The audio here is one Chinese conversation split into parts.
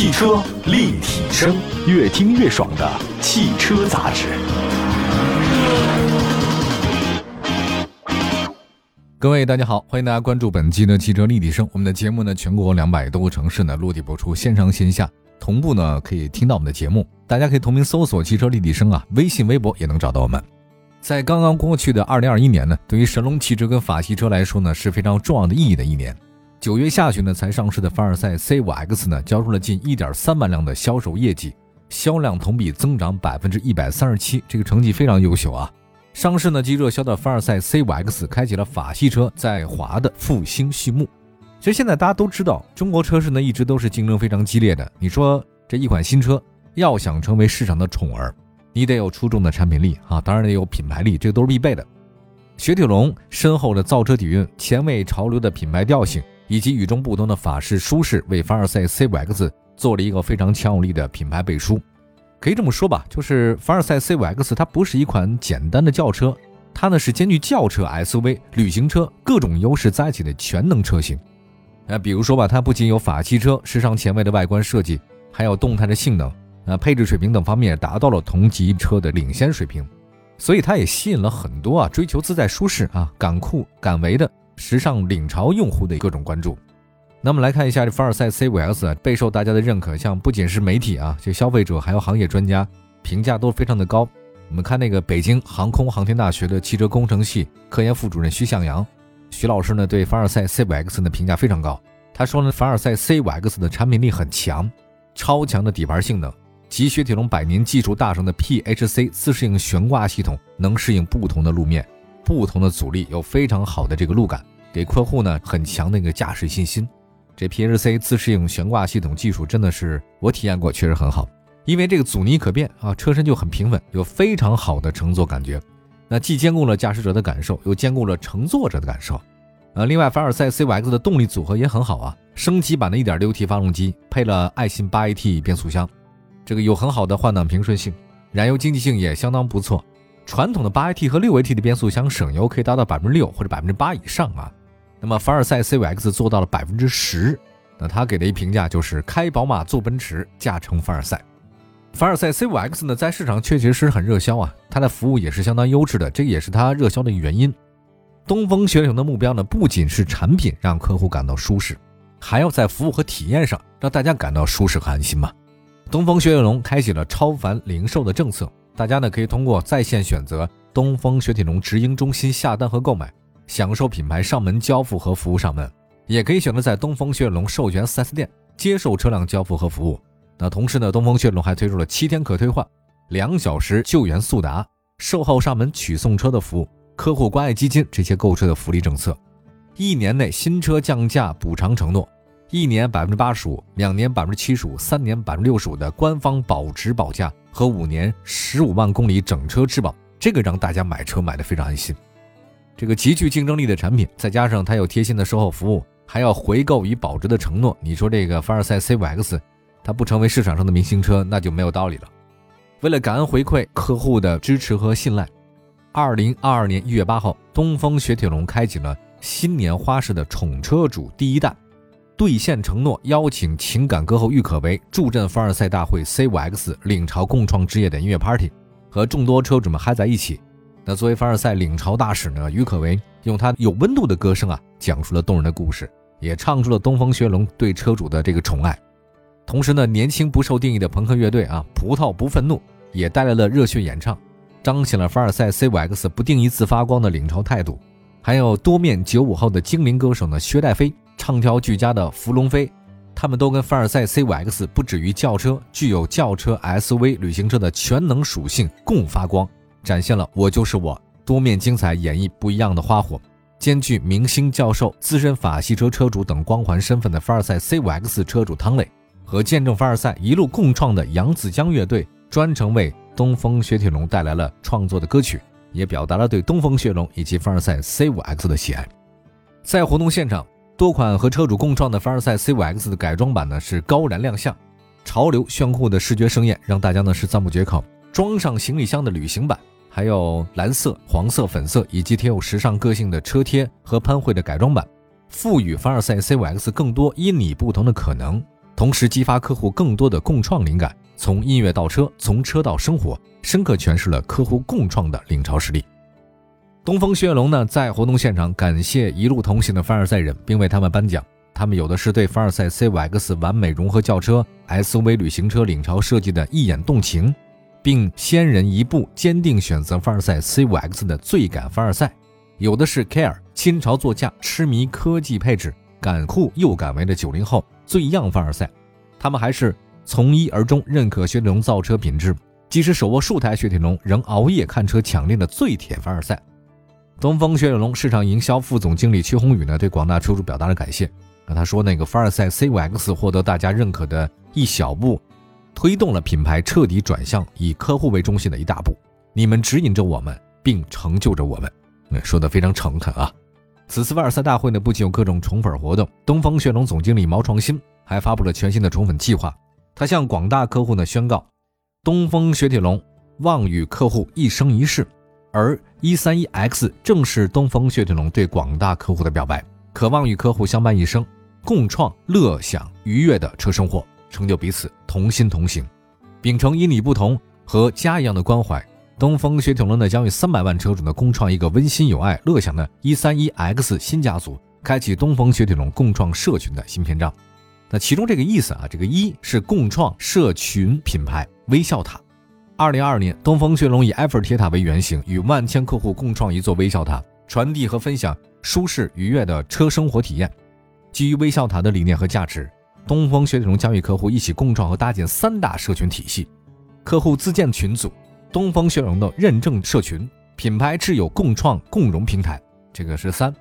汽车立体声，越听越爽的汽车杂志。各位大家好，欢迎大家关注本期的汽车立体声。我们的节目呢，全国两百多个城市呢落地播出，线上线下同步呢可以听到我们的节目。大家可以同名搜索“汽车立体声”啊，微信、微博也能找到我们。在刚刚过去的二零二一年呢，对于神龙汽车跟法系车来说呢，是非常重要的意义的一年。九月下旬呢，才上市的凡尔赛 C5X 呢，交出了近一点三万辆的销售业绩，销量同比增长百分之一百三十七，这个成绩非常优秀啊！上市呢即热销的凡尔赛 C5X，开启了法系车在华的复兴序幕。其实现在大家都知道，中国车市呢一直都是竞争非常激烈的。你说这一款新车要想成为市场的宠儿，你得有出众的产品力啊，当然得有品牌力，这个都是必备的。雪铁龙深厚的造车底蕴、前卫潮流的品牌调性。以及与众不同的法式舒适，为凡尔赛 C5X 做了一个非常强有力的品牌背书。可以这么说吧，就是凡尔赛 C5X 它不是一款简单的轿车，它呢是兼具轿车、SUV、旅行车各种优势在一起的全能车型。那比如说吧，它不仅有法系车时尚前卫的外观设计，还有动态的性能，呃，配置水平等方面达到了同级车的领先水平，所以它也吸引了很多啊追求自在舒适啊敢酷敢为的。时尚领潮用户的各种关注，那么来看一下这凡尔赛 C5X 备受大家的认可，像不仅是媒体啊，这消费者还有行业专家评价都非常的高。我们看那个北京航空航天大学的汽车工程系科研副主任徐向阳，徐老师呢对凡尔赛 C5X 的评价非常高。他说呢，凡尔赛 C5X 的产品力很强，超强的底盘性能，集雪铁龙百年技术大成的 PHC 自适应悬挂系统，能适应不同的路面、不同的阻力，有非常好的这个路感。给客户呢很强的一个驾驶信心，这 PHC 自适应悬挂系统技术真的是我体验过，确实很好。因为这个阻尼可变啊，车身就很平稳，有非常好的乘坐感觉。那既兼顾了驾驶者的感受，又兼顾了乘坐者的感受。呃，另外凡尔赛 C5X 的动力组合也很好啊，升级版的 1.6T 发动机配了爱信 8AT 变速箱，这个有很好的换挡平顺性，燃油经济性也相当不错。传统的 8AT 和 6AT 的变速箱省油可以达到百分之六或者百分之八以上啊。那么凡尔赛 C5X 做到了百分之十，那他给的一评价就是开宝马坐奔驰，驾乘凡尔赛。凡尔赛 C5X 呢，在市场确确实实很热销啊，它的服务也是相当优质的，这也是它热销的原因。东风雪铁龙的目标呢，不仅是产品让客户感到舒适，还要在服务和体验上让大家感到舒适和安心嘛。东风雪铁龙开启了超凡零售的政策，大家呢可以通过在线选择东风雪铁龙直营中心下单和购买。享受品牌上门交付和服务上门，也可以选择在东风雪铁龙授权 4S 店接受车辆交付和服务。那同时呢，东风雪铁龙还推出了七天可退换、两小时救援速达、售后上门取送车的服务、客户关爱基金这些购车的福利政策。一年内新车降价补偿承诺，一年百分之八十五，两年百分之七十五，三年百分之六十五的官方保值保价和五年十五万公里整车质保，这个让大家买车买的非常安心。这个极具竞争力的产品，再加上它有贴心的售后服务，还要回购与保值的承诺，你说这个凡尔赛 C5X，它不成为市场上的明星车，那就没有道理了。为了感恩回馈客户的支持和信赖，二零二二年一月八号，东风雪铁龙开启了新年花式的宠车主第一弹，兑现承诺，邀请情感歌后郁可唯助阵凡尔赛大会 C5X 领潮共创之夜的音乐 party，和众多车主们嗨在一起。那作为凡尔赛领潮大使呢，郁可唯用他有温度的歌声啊，讲述了动人的故事，也唱出了东风雪龙对车主的这个宠爱。同时呢，年轻不受定义的朋克乐队啊，葡萄不愤怒也带来了热血演唱，彰显了凡尔赛 C5X 不定义自发光的领潮态度。还有多面九五后的精灵歌手呢，薛戴飞唱跳俱佳的伏龙飞，他们都跟凡尔赛 C5X 不止于轿车，具有轿车、SUV、旅行车的全能属性，共发光。展现了我就是我多面精彩演绎不一样的花火，兼具明星教授、资深法系车车主等光环身份的凡尔赛 C5X 车主汤磊，和见证凡尔赛一路共创的扬子江乐队，专程为东风雪铁龙带来了创作的歌曲，也表达了对东风雪铁龙以及凡尔赛 C5X 的喜爱。在活动现场，多款和车主共创的凡尔赛 C5X 的改装版呢是高燃亮相，潮流炫酷的视觉盛宴让大家呢是赞不绝口。装上行李箱的旅行版，还有蓝色、黄色、粉色，以及贴有时尚个性的车贴和喷绘的改装版，赋予凡尔赛 C5X 更多因你不同的可能。同时激发客户更多的共创灵感。从音乐到车，从车到生活，深刻诠释了客户共创的领潮实力。东风雪铁龙呢，在活动现场感谢一路同行的凡尔赛人，并为他们颁奖。他们有的是对凡尔赛 C5X 完美融合轿车、SUV 旅行车领潮设计的一眼动情，并先人一步坚定选择凡尔赛 C5X 的最感凡尔赛；有的是 Care 新潮座驾、痴迷科技配置、敢酷又敢为的九零后最样凡尔赛。他们还是。从一而终认可雪铁龙造车品质，即使手握数台雪铁龙，仍熬夜看车抢练的最铁凡尔赛。东风雪铁龙市场营销副总经理屈宏宇呢，对广大车主表达了感谢。那他说，那个凡尔赛 C5X 获得大家认可的一小步，推动了品牌彻底转向以客户为中心的一大步。你们指引着我们，并成就着我们。说的非常诚恳啊。此次凡尔赛大会呢，不仅有各种宠粉活动，东风雪铁龙总经理毛创新还发布了全新的宠粉计划。他向广大客户呢宣告，东风雪铁龙望与客户一生一世，而一三一 X 正是东风雪铁龙对广大客户的表白，渴望与客户相伴一生，共创乐享愉悦的车生活，成就彼此同心同行。秉承因你不同和家一样的关怀，东风雪铁龙呢将与三百万车主呢共创一个温馨有爱、乐享的一三一 X 新家族，开启东风雪铁龙共创社群的新篇章。那其中这个意思啊，这个一是共创社群品牌微笑塔。二零二二年，东风雪铁龙以埃菲尔铁塔为原型，与万千客户共创一座微笑塔，传递和分享舒适愉悦的车生活体验。基于微笑塔的理念和价值，东风雪铁龙将与客户一起共创和搭建三大社群体系：客户自建群组、东风雪铁龙的认证社群、品牌挚友共创共融平台。这个是三。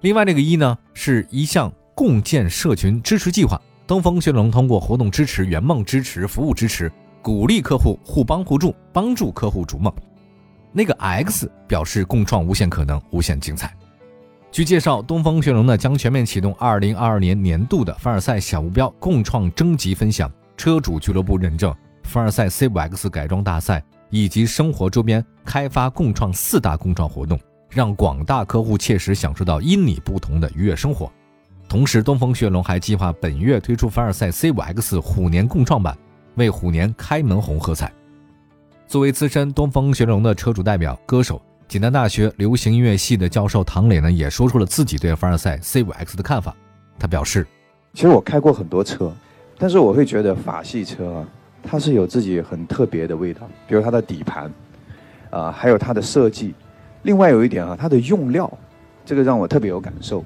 另外这个一呢，是一项。共建社群支持计划，东风雪铁龙通过活动支持、圆梦支持、服务支持，鼓励客户互帮互助，帮助客户逐梦。那个 X 表示共创无限可能、无限精彩。据介绍，东风雪龙呢将全面启动2022年年度的凡尔赛小目标共创征集分享、车主俱乐部认证、凡尔赛 C5X 改装大赛以及生活周边开发共创四大共创活动，让广大客户切实享受到因你不同的愉悦生活。同时，东风雪龙还计划本月推出凡尔赛 C5X 虎年共创版，为虎年开门红喝彩。作为资深东风雪铁龙的车主代表、歌手，济南大学流行音乐系的教授唐磊呢，也说出了自己对凡尔赛 C5X 的看法。他表示：“其实我开过很多车，但是我会觉得法系车啊，它是有自己很特别的味道，比如它的底盘，啊，还有它的设计。另外有一点啊，它的用料，这个让我特别有感受。”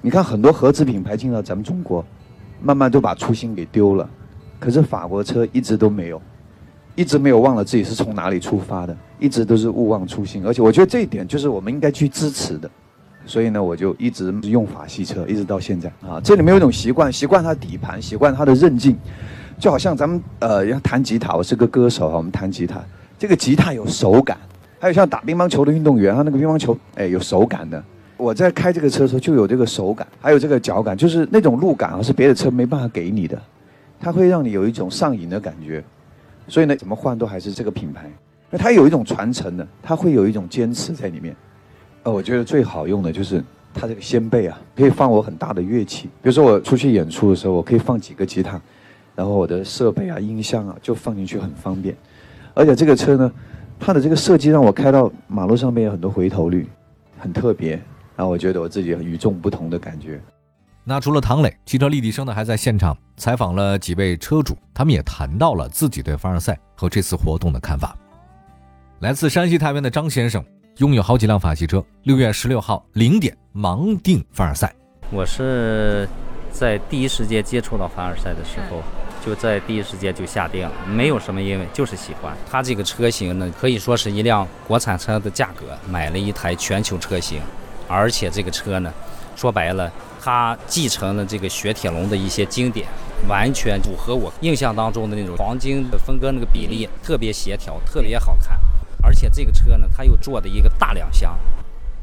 你看很多合资品牌进到咱们中国，慢慢都把初心给丢了。可是法国车一直都没有，一直没有忘了自己是从哪里出发的，一直都是勿忘初心。而且我觉得这一点就是我们应该去支持的。所以呢，我就一直用法系车，一直到现在啊。这里面有一种习惯，习惯它底盘，习惯它的韧劲，就好像咱们呃要弹吉他，我是个歌手啊，我们弹吉他，这个吉他有手感。还有像打乒乓球的运动员，他那个乒乓球，哎，有手感的。我在开这个车的时候就有这个手感，还有这个脚感，就是那种路感啊，是别的车没办法给你的，它会让你有一种上瘾的感觉。所以呢，怎么换都还是这个品牌，那它有一种传承的，它会有一种坚持在里面。呃，我觉得最好用的就是它这个先辈啊，可以放我很大的乐器，比如说我出去演出的时候，我可以放几个吉他，然后我的设备啊、音箱啊就放进去很方便。而且这个车呢，它的这个设计让我开到马路上面有很多回头率，很特别。然后我觉得我自己与众不同的感觉。那除了唐磊，汽车立体声呢还在现场采访了几位车主，他们也谈到了自己对凡尔赛和这次活动的看法。来自山西太原的张先生拥有好几辆法系车，六月十六号零点盲定凡尔赛。我是在第一时间接触到凡尔赛的时候，就在第一时间就下定了，没有什么因为，就是喜欢它这个车型呢，可以说是一辆国产车的价格买了一台全球车型。而且这个车呢，说白了，它继承了这个雪铁龙的一些经典，完全符合我印象当中的那种黄金的分割那个比例，特别协调，特别好看。而且这个车呢，它又做的一个大两厢，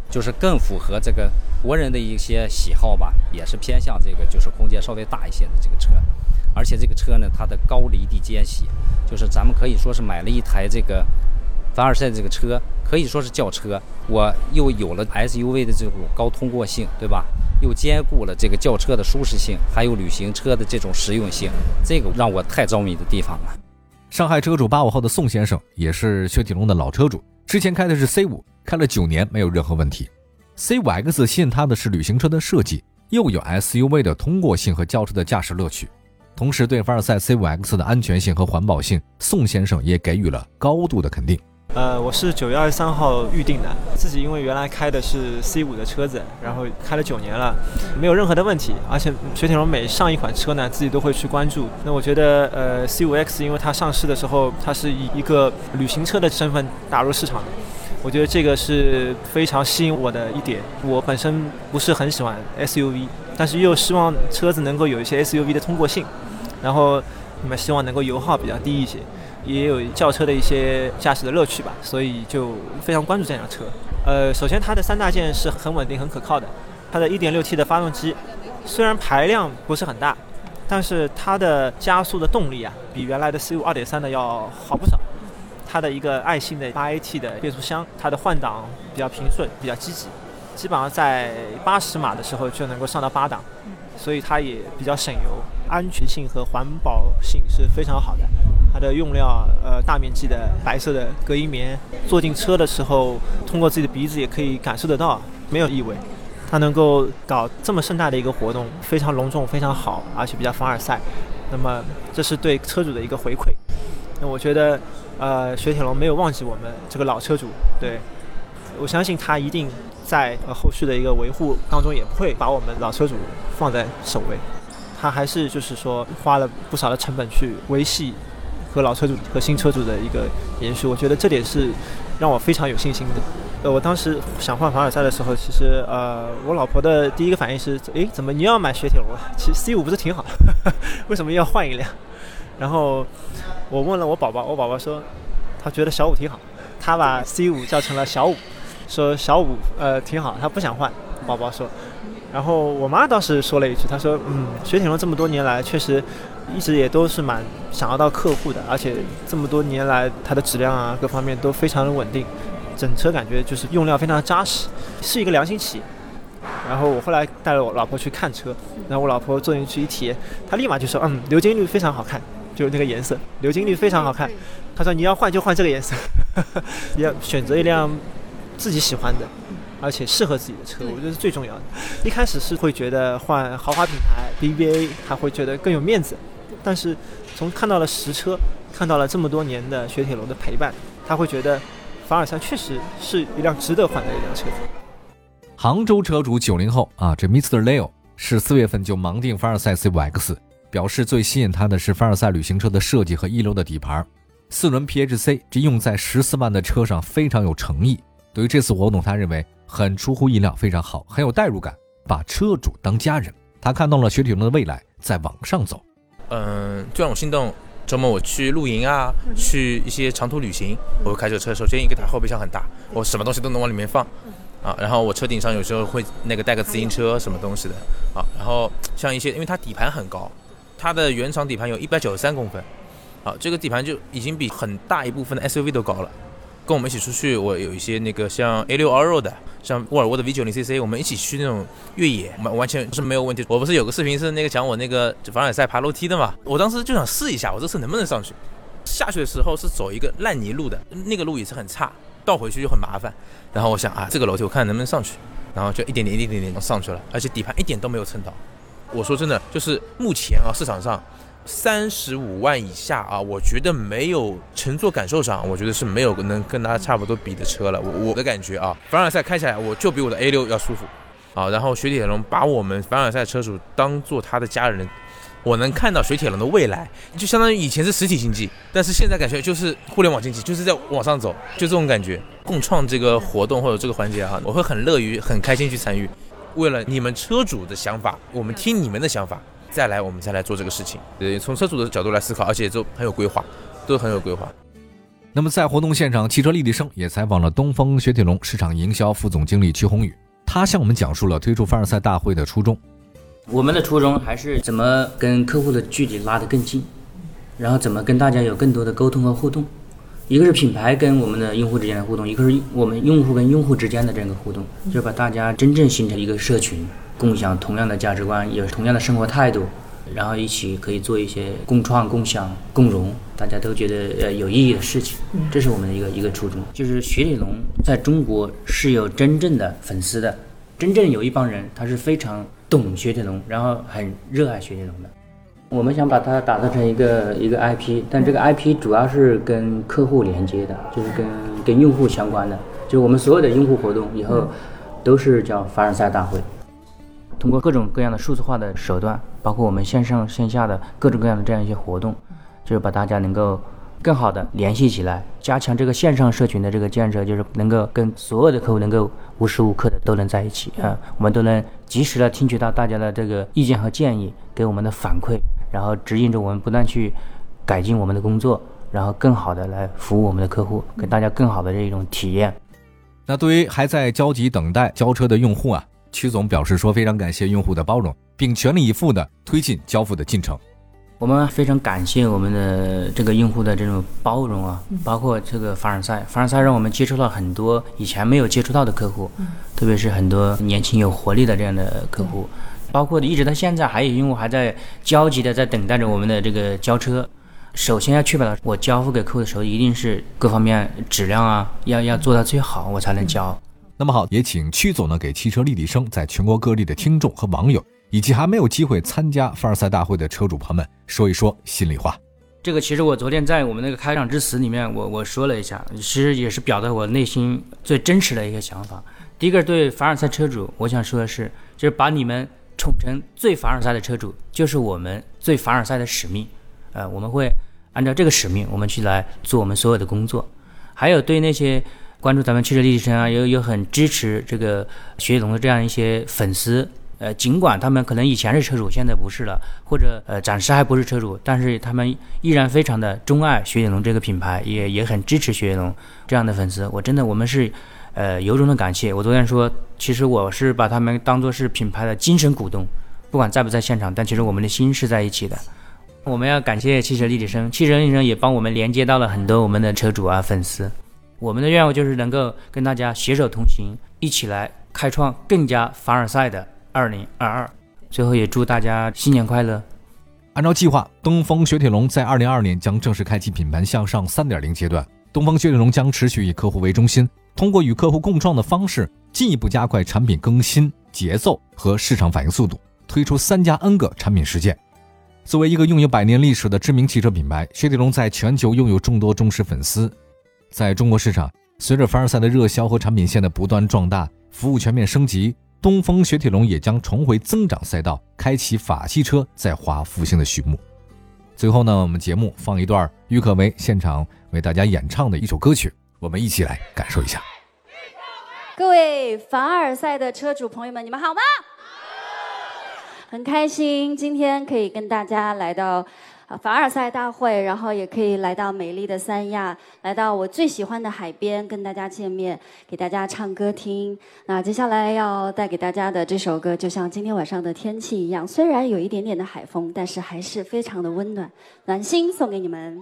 就是更符合这个国人的一些喜好吧，也是偏向这个就是空间稍微大一些的这个车。而且这个车呢，它的高离地间隙，就是咱们可以说是买了一台这个。凡尔赛这个车可以说是轿车，我又有了 SUV 的这种高通过性，对吧？又兼顾了这个轿车的舒适性，还有旅行车的这种实用性，这个让我太着迷的地方了。上海车主八五号的宋先生也是雪铁龙的老车主，之前开的是 C 五，开了九年没有任何问题。C 五 X 吸引他的是旅行车的设计，又有 SUV 的通过性和轿车的驾驶乐趣，同时对凡尔赛 C 五 X 的安全性和环保性，宋先生也给予了高度的肯定。呃，我是九月二十三号预定的，自己因为原来开的是 C 五的车子，然后开了九年了，没有任何的问题。而且雪铁龙每上一款车呢，自己都会去关注。那我觉得，呃，C 五 X 因为它上市的时候，它是以一个旅行车的身份打入市场的，我觉得这个是非常吸引我的一点。我本身不是很喜欢 SUV，但是又希望车子能够有一些 SUV 的通过性，然后你们希望能够油耗比较低一些。也有轿车的一些驾驶的乐趣吧，所以就非常关注这辆车。呃，首先它的三大件是很稳定、很可靠的。它的 1.6T 的发动机虽然排量不是很大，但是它的加速的动力啊，比原来的 C5 2.3的要好不少。它的一个爱信的 8AT 的变速箱，它的换挡比较平顺、比较积极，基本上在80码的时候就能够上到八档，所以它也比较省油，安全性和环保性是非常好的。它的用料，呃，大面积的白色的隔音棉，坐进车的时候，通过自己的鼻子也可以感受得到，没有异味。它能够搞这么盛大的一个活动，非常隆重，非常好，而且比较凡尔赛。那么，这是对车主的一个回馈。那我觉得，呃，雪铁龙没有忘记我们这个老车主，对我相信他一定在后续的一个维护当中，也不会把我们老车主放在首位。他还是就是说花了不少的成本去维系。和老车主和新车主的一个延续，我觉得这点是让我非常有信心的。呃，我当时想换凡尔赛的时候，其实呃，我老婆的第一个反应是：诶，怎么你要买雪铁龙？其实 C 五不是挺好，为什么要换一辆？然后我问了我宝宝，我宝宝说他觉得小五挺好，他把 C 五叫成了小五，说小五呃挺好，他不想换。宝宝说，然后我妈倒是说了一句，她说：嗯，雪铁龙这么多年来确实。一直也都是蛮想要到客户的，而且这么多年来，它的质量啊各方面都非常的稳定，整车感觉就是用料非常扎实，是一个良心企业。然后我后来带了我老婆去看车，然后我老婆坐进去一体验，她立马就说：“嗯，鎏金绿非常好看，就是那个颜色，鎏金绿非常好看。”她说：“你要换就换这个颜色，要选择一辆自己喜欢的，而且适合自己的车，我觉得是最重要的。一开始是会觉得换豪华品牌 BBA，还会觉得更有面子。”但是，从看到了实车，看到了这么多年的雪铁龙的陪伴，他会觉得凡尔赛确实是一辆值得换的一辆车子。杭州车主九零后啊，这 Mr. Leo 是四月份就盲定凡尔赛 C5X，表示最吸引他的是凡尔赛旅行车的设计和一流的底盘，四轮 PHC 这用在十四万的车上非常有诚意。对于这次活动，他认为很出乎意料，非常好，很有代入感，把车主当家人。他看到了雪铁龙的未来在往上走。嗯，最让我心动，周末我去露营啊，去一些长途旅行，我会开这个车。首先一个它后备箱很大，我什么东西都能往里面放，啊，然后我车顶上有时候会那个带个自行车什么东西的，啊，然后像一些，因为它底盘很高，它的原厂底盘有一百九十三公分，啊，这个底盘就已经比很大一部分的 SUV 都高了。跟我们一起出去，我有一些那个像 A 六 R 六的，像沃尔沃的 V 九零 CC，我们一起去那种越野，完完全是没有问题。我不是有个视频是那个讲我那个凡尔赛爬楼梯的嘛？我当时就想试一下，我这次能不能上去？下去的时候是走一个烂泥路的，那个路也是很差，倒回去就很麻烦。然后我想啊，这个楼梯我看能不能上去，然后就一点点、一点点上去了，而且底盘一点都没有蹭到。我说真的，就是目前啊市场上。三十五万以下啊，我觉得没有乘坐感受上，我觉得是没有能跟它差不多比的车了。我我的感觉啊，凡尔赛开起来我就比我的 A 六要舒服啊。然后雪铁龙把我们凡尔赛车主当做他的家人，我能看到雪铁龙的未来，就相当于以前是实体经济，但是现在感觉就是互联网经济，就是在往上走，就这种感觉。共创这个活动或者这个环节啊，我会很乐于、很开心去参与。为了你们车主的想法，我们听你们的想法。再来，我们再来做这个事情。对，从车主的角度来思考，而且都很有规划，都很有规划。那么，在活动现场，汽车立体声也采访了东风雪铁龙市场营销副总经理曲宏宇，他向我们讲述了推出凡尔赛大会的初衷。我们的初衷还是怎么跟客户的距离拉得更近，然后怎么跟大家有更多的沟通和互动。一个是品牌跟我们的用户之间的互动，一个是我们用户跟用户之间的这个互动，就把大家真正形成一个社群。共享同样的价值观，有同样的生活态度，然后一起可以做一些共创、共享、共荣，大家都觉得呃有意义的事情。这是我们的一个一个初衷，就是雪铁龙在中国是有真正的粉丝的，真正有一帮人他是非常懂雪铁龙，然后很热爱雪铁龙的。我们想把它打造成一个一个 IP，但这个 IP 主要是跟客户连接的，就是跟跟用户相关的，就是我们所有的用户活动以后都是叫凡尔赛大会，通过各种各样的数字化的手段，包括我们线上线下的各种各样的这样一些活动，就是把大家能够更好的联系起来，加强这个线上社群的这个建设，就是能够跟所有的客户能够无时无刻的都能在一起啊，我们都能及时的听取到大家的这个意见和建议，给我们的反馈。然后指引着我们不断去改进我们的工作，然后更好的来服务我们的客户，给大家更好的这一种体验。那对于还在焦急等待交车的用户啊，曲总表示说非常感谢用户的包容，并全力以赴的推进交付的进程。我们非常感谢我们的这个用户的这种包容啊，包括这个凡尔赛，凡尔赛让我们接触到很多以前没有接触到的客户，特别是很多年轻有活力的这样的客户。包括一直到现在，还有用户还在焦急的在等待着我们的这个交车。首先要确保我交付给客户的时候，一定是各方面质量啊，要要做到最好，我才能交。那么好，也请曲总呢给汽车立体声在全国各地的听众和网友，以及还没有机会参加凡尔赛大会的车主朋友们说一说心里话。这个其实我昨天在我们那个开场致辞里面，我我说了一下，其实也是表达我内心最真实的一个想法。第一个对凡尔赛车主，我想说的是，就是把你们。宠成最凡尔赛的车主，就是我们最凡尔赛的使命。呃，我们会按照这个使命，我们去来做我们所有的工作。还有对那些关注咱们汽车立体声啊，有有很支持这个雪铁龙的这样一些粉丝，呃，尽管他们可能以前是车主，现在不是了，或者呃暂时还不是车主，但是他们依然非常的钟爱雪铁龙这个品牌，也也很支持雪铁龙这样的粉丝。我真的，我们是。呃，由衷的感谢。我昨天说，其实我是把他们当做是品牌的精神股东，不管在不在现场，但其实我们的心是在一起的。我们要感谢汽车立体声，汽车立体声也帮我们连接到了很多我们的车主啊、粉丝。我们的愿望就是能够跟大家携手同行，一起来开创更加凡尔赛的2022。最后也祝大家新年快乐。按照计划，东风雪铁龙在2022年将正式开启品牌向上3.0阶段。东风雪铁龙将持续以客户为中心。通过与客户共创的方式，进一步加快产品更新节奏和市场反应速度，推出三加 N 个产品实践。作为一个拥有百年历史的知名汽车品牌，雪铁龙在全球拥有众多忠实粉丝。在中国市场，随着凡尔赛的热销和产品线的不断壮大，服务全面升级，东风雪铁龙也将重回增长赛道，开启法系车在华复兴的序幕。最后呢，我们节目放一段郁可唯现场为大家演唱的一首歌曲。我们一起来感受一下。各位凡尔赛的车主朋友们，你们好吗？很开心今天可以跟大家来到凡尔赛大会，然后也可以来到美丽的三亚，来到我最喜欢的海边，跟大家见面，给大家唱歌听。那接下来要带给大家的这首歌，就像今天晚上的天气一样，虽然有一点点的海风，但是还是非常的温暖，暖心送给你们。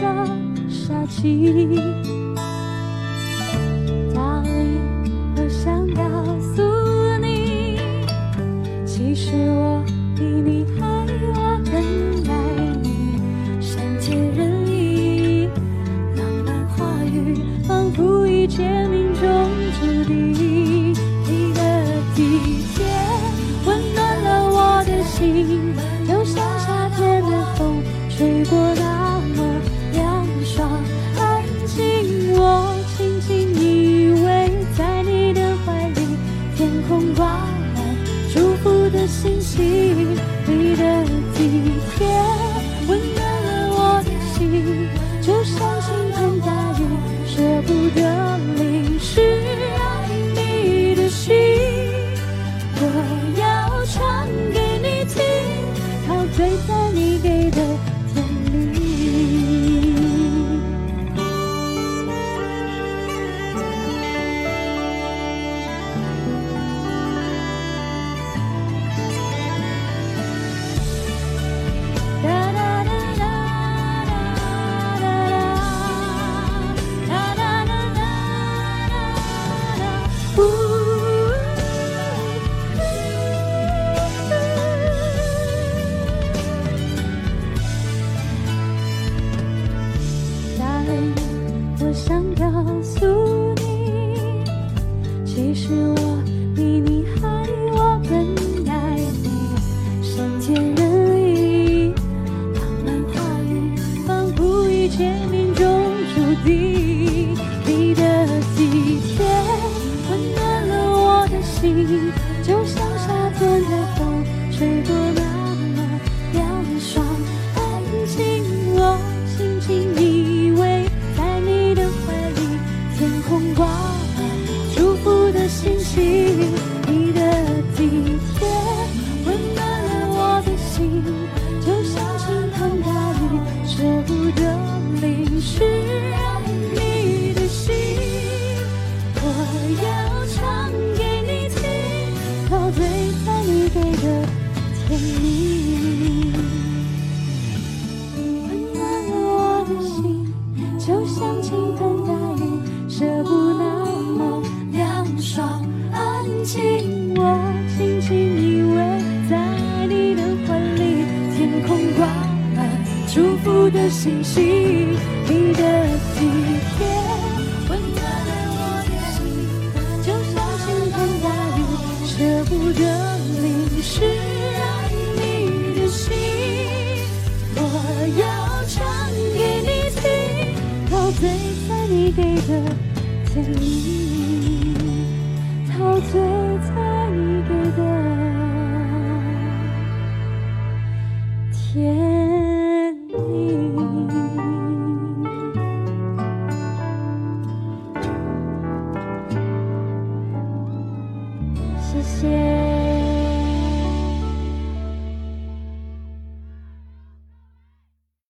的夏季你的记忆。清晰你的体贴温暖了我的心就像倾盆大雨舍不得淋湿爱你的心我要唱给你听陶醉在你给的甜蜜陶醉在你给的